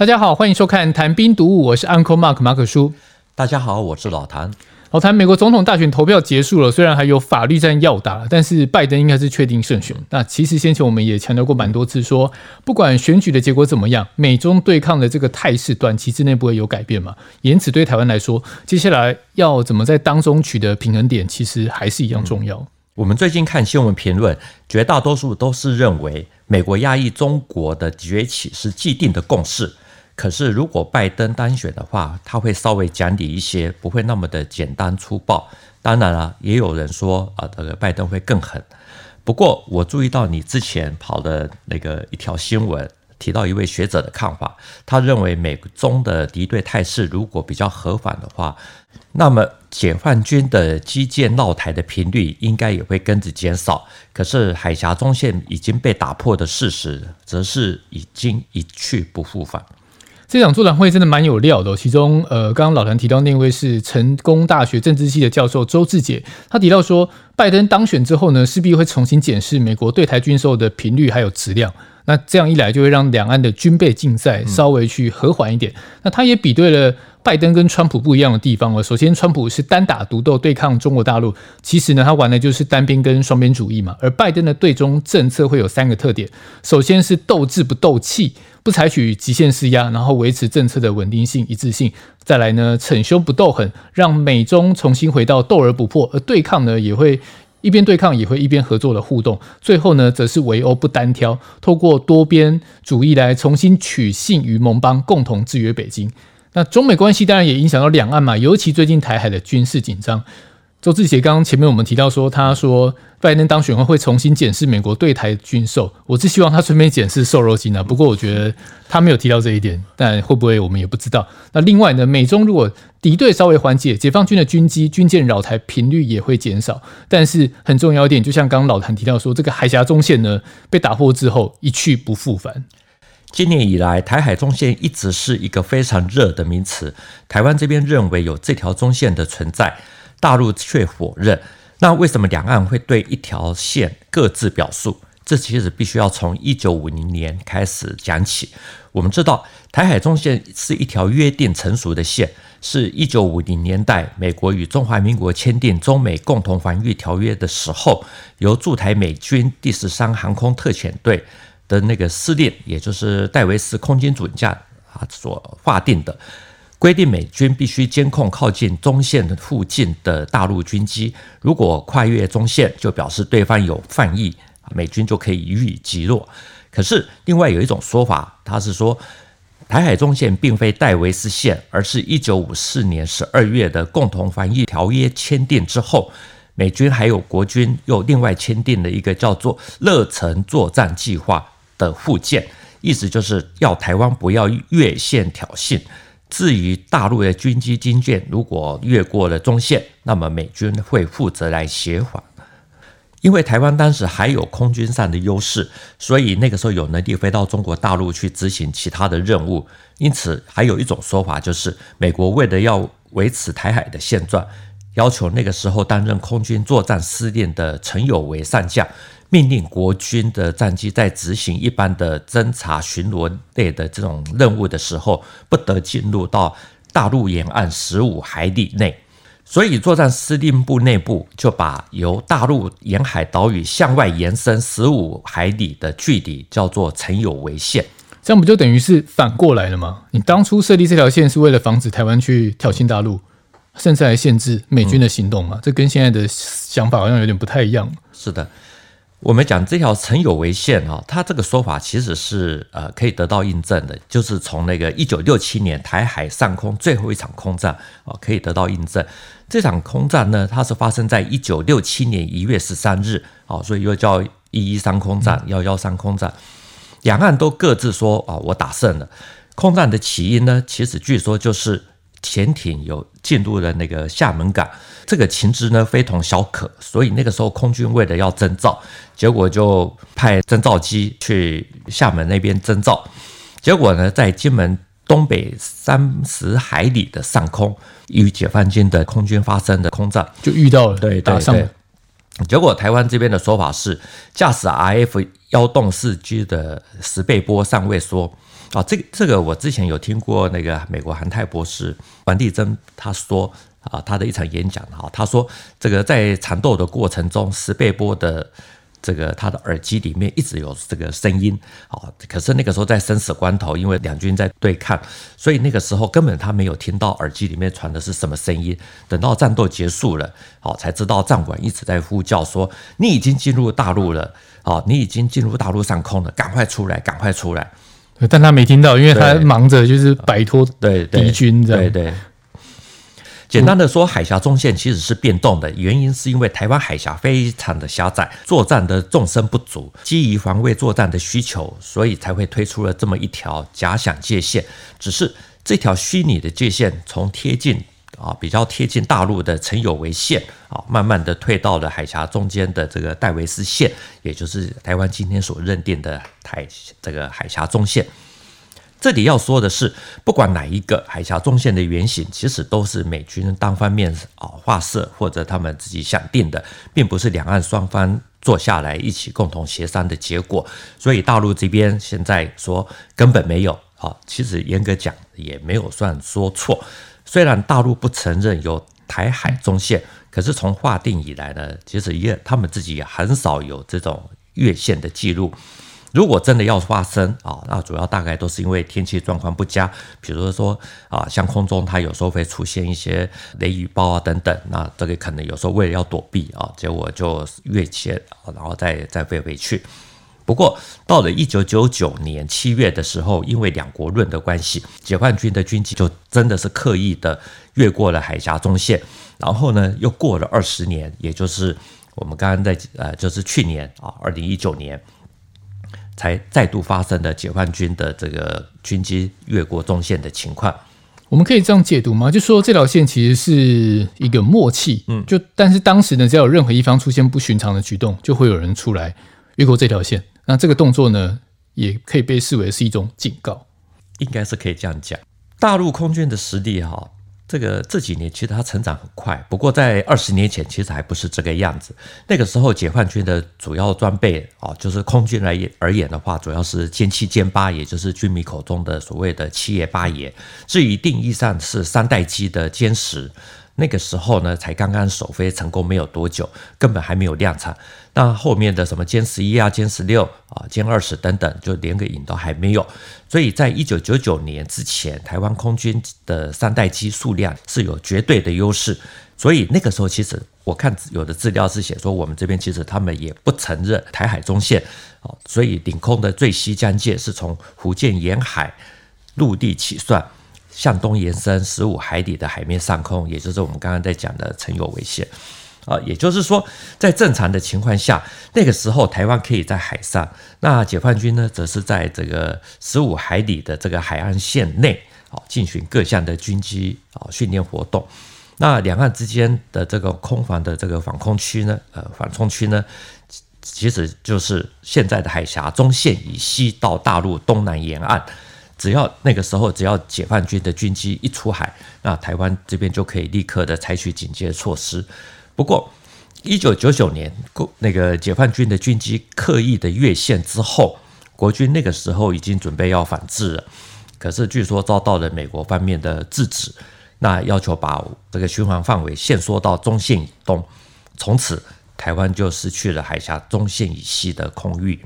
大家好，欢迎收看《谈兵读武》，我是 Uncle Mark 马可叔。大家好，我是老谭。老谭，美国总统大选投票结束了，虽然还有法律战要打，但是拜登应该是确定胜选。那其实先前我们也强调过蛮多次说，说不管选举的结果怎么样，美中对抗的这个态势短期之内不会有改变嘛。因此，对台湾来说，接下来要怎么在当中取得平衡点，其实还是一样重要。嗯、我们最近看新闻评论，绝大多数都是认为美国压抑中国的崛起是既定的共识。可是，如果拜登当选的话，他会稍微讲理一些，不会那么的简单粗暴。当然了，也有人说啊，这个拜登会更狠。不过，我注意到你之前跑的那个一条新闻，提到一位学者的看法，他认为美中的敌对态势如果比较和缓的话，那么解放军的基建闹台的频率应该也会跟着减少。可是，海峡中线已经被打破的事实，则是已经一去不复返。这场座谈会真的蛮有料的哦，其中呃，刚刚老谭提到那位是成功大学政治系的教授周志杰，他提到说，拜登当选之后呢，势必会重新检视美国对台军售的频率还有质量，那这样一来就会让两岸的军备竞赛稍微去和缓一点。那他也比对了。拜登跟川普不一样的地方哦，首先川普是单打独斗对抗中国大陆，其实呢，他玩的就是单边跟双边主义嘛。而拜登的对中政策会有三个特点：首先是斗智不斗气，不采取极限施压，然后维持政策的稳定性一致性；再来呢，逞凶不斗狠，让美中重新回到斗而不破，而对抗呢，也会一边对抗也会一边合作的互动。最后呢，则是围殴不单挑，透过多边主义来重新取信于盟邦，共同制约北京。那中美关系当然也影响到两岸嘛，尤其最近台海的军事紧张。周志杰刚刚前面我们提到说，他说拜登当选后会重新检视美国对台军售，我是希望他顺便检视瘦肉精啊。不过我觉得他没有提到这一点，但会不会我们也不知道。那另外呢，美中如果敌对稍微缓解，解放军的军机、军舰扰台频率也会减少。但是很重要一点，就像刚刚老谭提到说，这个海峡中线呢被打破之后一去不复返。今年以来，台海中线一直是一个非常热的名词。台湾这边认为有这条中线的存在，大陆却否认。那为什么两岸会对一条线各自表述？这其实必须要从一九五零年开始讲起。我们知道，台海中线是一条约定成熟的线，是一九五零年代美国与中华民国签订中美共同防御条约的时候，由驻台美军第十三航空特遣队。的那个司令，也就是戴维斯空军主将啊，所划定的规定，美军必须监控靠近中线附近的大陆军机，如果跨越中线，就表示对方有犯意，美军就可以予以击落。可是，另外有一种说法，他是说台海中线并非戴维斯线，而是一九五四年十二月的共同防御条约签订之后，美军还有国军又另外签订了一个叫做乐城作战计划。的附件，意思就是要台湾不要越线挑衅。至于大陆的军机、军舰如果越过了中线，那么美军会负责来协防。因为台湾当时还有空军上的优势，所以那个时候有能力飞到中国大陆去执行其他的任务。因此，还有一种说法就是，美国为了要维持台海的现状，要求那个时候担任空军作战司令的陈有为上将。命令国军的战机在执行一般的侦察巡逻类的这种任务的时候，不得进入到大陆沿岸十五海里内。所以，作战司令部内部就把由大陆沿海岛屿向外延伸十五海里的距离叫做陈有为线。这样不就等于是反过来了吗？你当初设立这条线是为了防止台湾去挑衅大陆，甚至来限制美军的行动嘛？嗯、这跟现在的想法好像有点不太一样。是的。我们讲这条陈有为线哈，它这个说法其实是呃可以得到印证的，就是从那个一九六七年台海上空最后一场空战啊可以得到印证。这场空战呢，它是发生在一九六七年一月十三日啊，所以又叫一一三空战、幺幺三空战。两岸都各自说啊，我打胜了。空战的起因呢，其实据说就是。潜艇有进入了那个厦门港，这个情资呢非同小可，所以那个时候空军为了要征召，结果就派征召机去厦门那边征召，结果呢在金门东北三十海里的上空与解放军的空军发生的空战，就遇到了，对。对对，结果台湾这边的说法是，驾驶 RF 幺洞四 G 的石贝波上尉说。啊，这个这个我之前有听过那个美国韩泰博士王地珍他说啊，他的一场演讲哈，他说这个在缠斗的过程中，十倍波的。这个他的耳机里面一直有这个声音，啊，可是那个时候在生死关头，因为两军在对抗，所以那个时候根本他没有听到耳机里面传的是什么声音。等到战斗结束了，好，才知道战管一直在呼叫说：“你已经进入大陆了，啊，你已经进入大陆上空了，赶快出来，赶快出来。”但他没听到，因为他忙着就是摆脱对敌军这样。对对。对简单的说，海峡中线其实是变动的，原因是因为台湾海峡非常的狭窄，作战的纵深不足，基于防卫作战的需求，所以才会推出了这么一条假想界线。只是这条虚拟的界线，从贴近啊比较贴近大陆的陈有为线啊，慢慢的退到了海峡中间的这个戴维斯线，也就是台湾今天所认定的台这个海峡中线。这里要说的是，不管哪一个海峡中线的原型，其实都是美军单方面啊画设或者他们自己想定的，并不是两岸双方坐下来一起共同协商的结果。所以大陆这边现在说根本没有啊，其实严格讲也没有算说错。虽然大陆不承认有台海中线，可是从划定以来呢，其实也他们自己也很少有这种越线的记录。如果真的要发生啊，那主要大概都是因为天气状况不佳，比如说啊，像空中它有时候会出现一些雷雨暴啊等等，那这个可能有时候为了要躲避啊，结果就越线，然后再再飞回去。不过到了一九九九年七月的时候，因为两国论的关系，解放军的军机就真的是刻意的越过了海峡中线，然后呢又过了二十年，也就是我们刚刚在呃，就是去年啊，二零一九年。才再度发生的解放军的这个军机越过中线的情况，我们可以这样解读吗？就说这条线其实是一个默契，嗯，就但是当时呢，只要有任何一方出现不寻常的举动，就会有人出来越过这条线。那这个动作呢，也可以被视为是一种警告，应该是可以这样讲。大陆空军的实力哈。这个这几年其实它成长很快，不过在二十年前其实还不是这个样子。那个时候解放军的主要装备啊，就是空军来而言的话，主要是歼七、歼八，也就是军迷口中的所谓的七爷八爷。至于定义上是三代机的歼十。那个时候呢，才刚刚首飞成功没有多久，根本还没有量产。那后面的什么歼十一啊、歼十六啊、歼二十等等，就连个影都还没有。所以在一九九九年之前，台湾空军的三代机数量是有绝对的优势。所以那个时候，其实我看有的资料是写说，我们这边其实他们也不承认台海中线。哦，所以领空的最西疆界是从福建沿海陆地起算。向东延伸十五海里的海面上空，也就是我们刚刚在讲的陈有为线啊，也就是说，在正常的情况下，那个时候台湾可以在海上，那解放军呢，则是在这个十五海里的这个海岸线内啊，进行各项的军机啊训练活动。那两岸之间的这个空防的这个防空区呢，呃，缓冲区呢，其实就是现在的海峡中线以西到大陆东南沿岸。只要那个时候，只要解放军的军机一出海，那台湾这边就可以立刻的采取警戒措施。不过，一九九九年，那个解放军的军机刻意的越线之后，国军那个时候已经准备要反制了，可是据说遭到了美国方面的制止，那要求把这个巡航范围限缩到中线以东，从此台湾就失去了海峡中线以西的空域。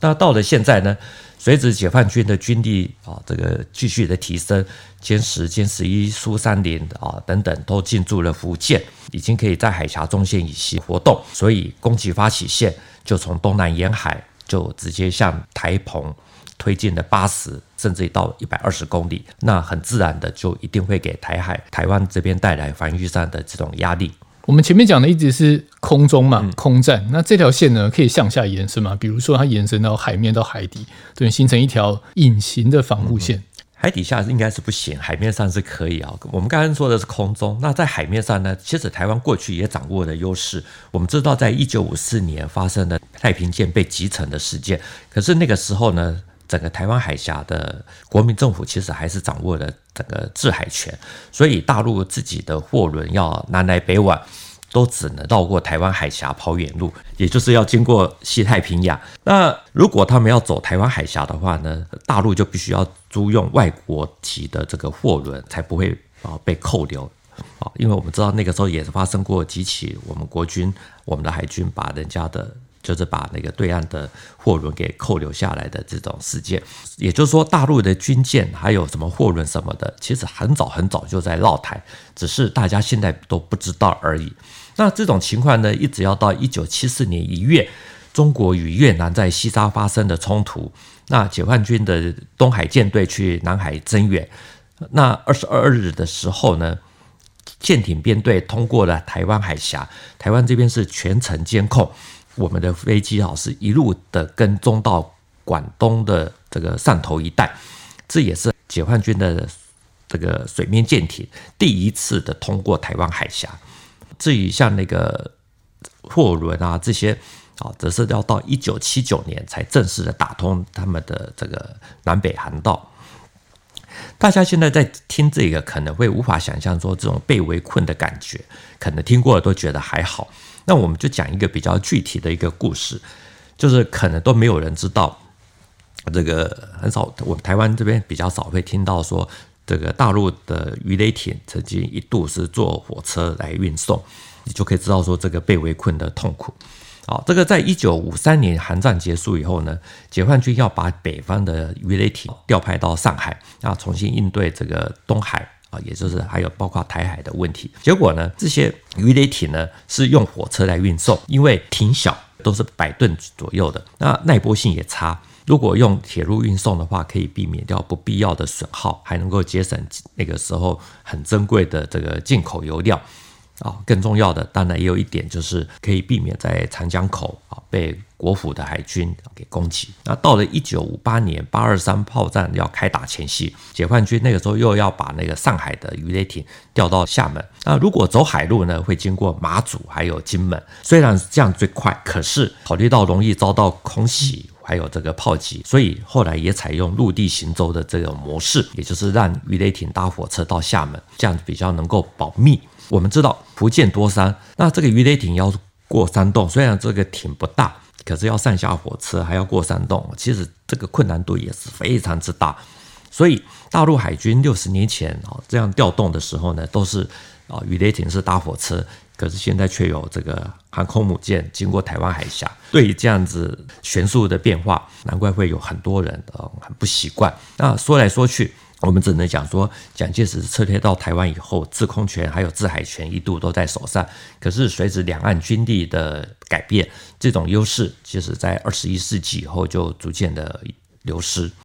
那到了现在呢？随着解放军的军力啊，这个继续的提升，歼十、歼十一、苏三零啊等等都进驻了福建，已经可以在海峡中线以西活动，所以攻击发起线就从东南沿海就直接向台澎推进了八十甚至到一百二十公里，那很自然的就一定会给台海台湾这边带来防御上的这种压力。我们前面讲的一直是空中嘛，空战。那这条线呢，可以向下延伸嘛？比如说它延伸到海面到海底，对，形成一条隐形的防护线。海底下应该是不行，海面上是可以啊。我们刚刚说的是空中，那在海面上呢？其实台湾过去也掌握了优势。我们知道，在一九五四年发生的太平舰被击沉的事件，可是那个时候呢？整个台湾海峡的国民政府其实还是掌握了整个制海权，所以大陆自己的货轮要南来北往，都只能绕过台湾海峡跑远路，也就是要经过西太平洋。那如果他们要走台湾海峡的话呢，大陆就必须要租用外国籍的这个货轮，才不会啊被扣留啊。因为我们知道那个时候也是发生过几起我们国军、我们的海军把人家的。就是把那个对岸的货轮给扣留下来的这种事件，也就是说，大陆的军舰还有什么货轮什么的，其实很早很早就在绕台，只是大家现在都不知道而已。那这种情况呢，一直要到一九七四年一月，中国与越南在西沙发生的冲突，那解放军的东海舰队去南海增援，那二十二日的时候呢，舰艇编队通过了台湾海峡，台湾这边是全程监控。我们的飞机啊，是一路的跟踪到广东的这个汕头一带，这也是解放军的这个水面舰艇第一次的通过台湾海峡。至于像那个货轮啊这些啊，则是要到一九七九年才正式的打通他们的这个南北航道。大家现在在听这个，可能会无法想象说这种被围困的感觉，可能听过了都觉得还好。那我们就讲一个比较具体的一个故事，就是可能都没有人知道，这个很少，我们台湾这边比较少会听到说，这个大陆的鱼雷艇曾经一度是坐火车来运送，你就可以知道说这个被围困的痛苦。好，这个在一九五三年韩战结束以后呢，解放军要把北方的鱼雷艇调派到上海，啊，重新应对这个东海。啊，也就是还有包括台海的问题。结果呢，这些鱼雷艇呢是用火车来运送，因为艇小，都是百吨左右的，那耐波性也差。如果用铁路运送的话，可以避免掉不必要的损耗，还能够节省那个时候很珍贵的这个进口油料。啊，更重要的当然也有一点，就是可以避免在长江口啊被国府的海军给攻击。那到了一九五八年八二三炮战要开打前夕，解放军那个时候又要把那个上海的鱼雷艇调到厦门。那如果走海路呢，会经过马祖还有金门。虽然这样最快，可是考虑到容易遭到空袭还有这个炮击，所以后来也采用陆地行舟的这种模式，也就是让鱼雷艇搭火车到厦门，这样比较能够保密。我们知道福建多山，那这个鱼雷艇要过山洞，虽然这个艇不大，可是要上下火车还要过山洞，其实这个困难度也是非常之大。所以大陆海军六十年前啊这样调动的时候呢，都是啊鱼雷艇是搭火车，可是现在却有这个航空母舰经过台湾海峡。对于这样子迅速的变化，难怪会有很多人啊很不习惯。那说来说去。我们只能讲说，蒋介石撤退到台湾以后，制空权还有制海权一度都在手上。可是随着两岸军力的改变，这种优势其实在二十一世纪以后就逐渐的流失。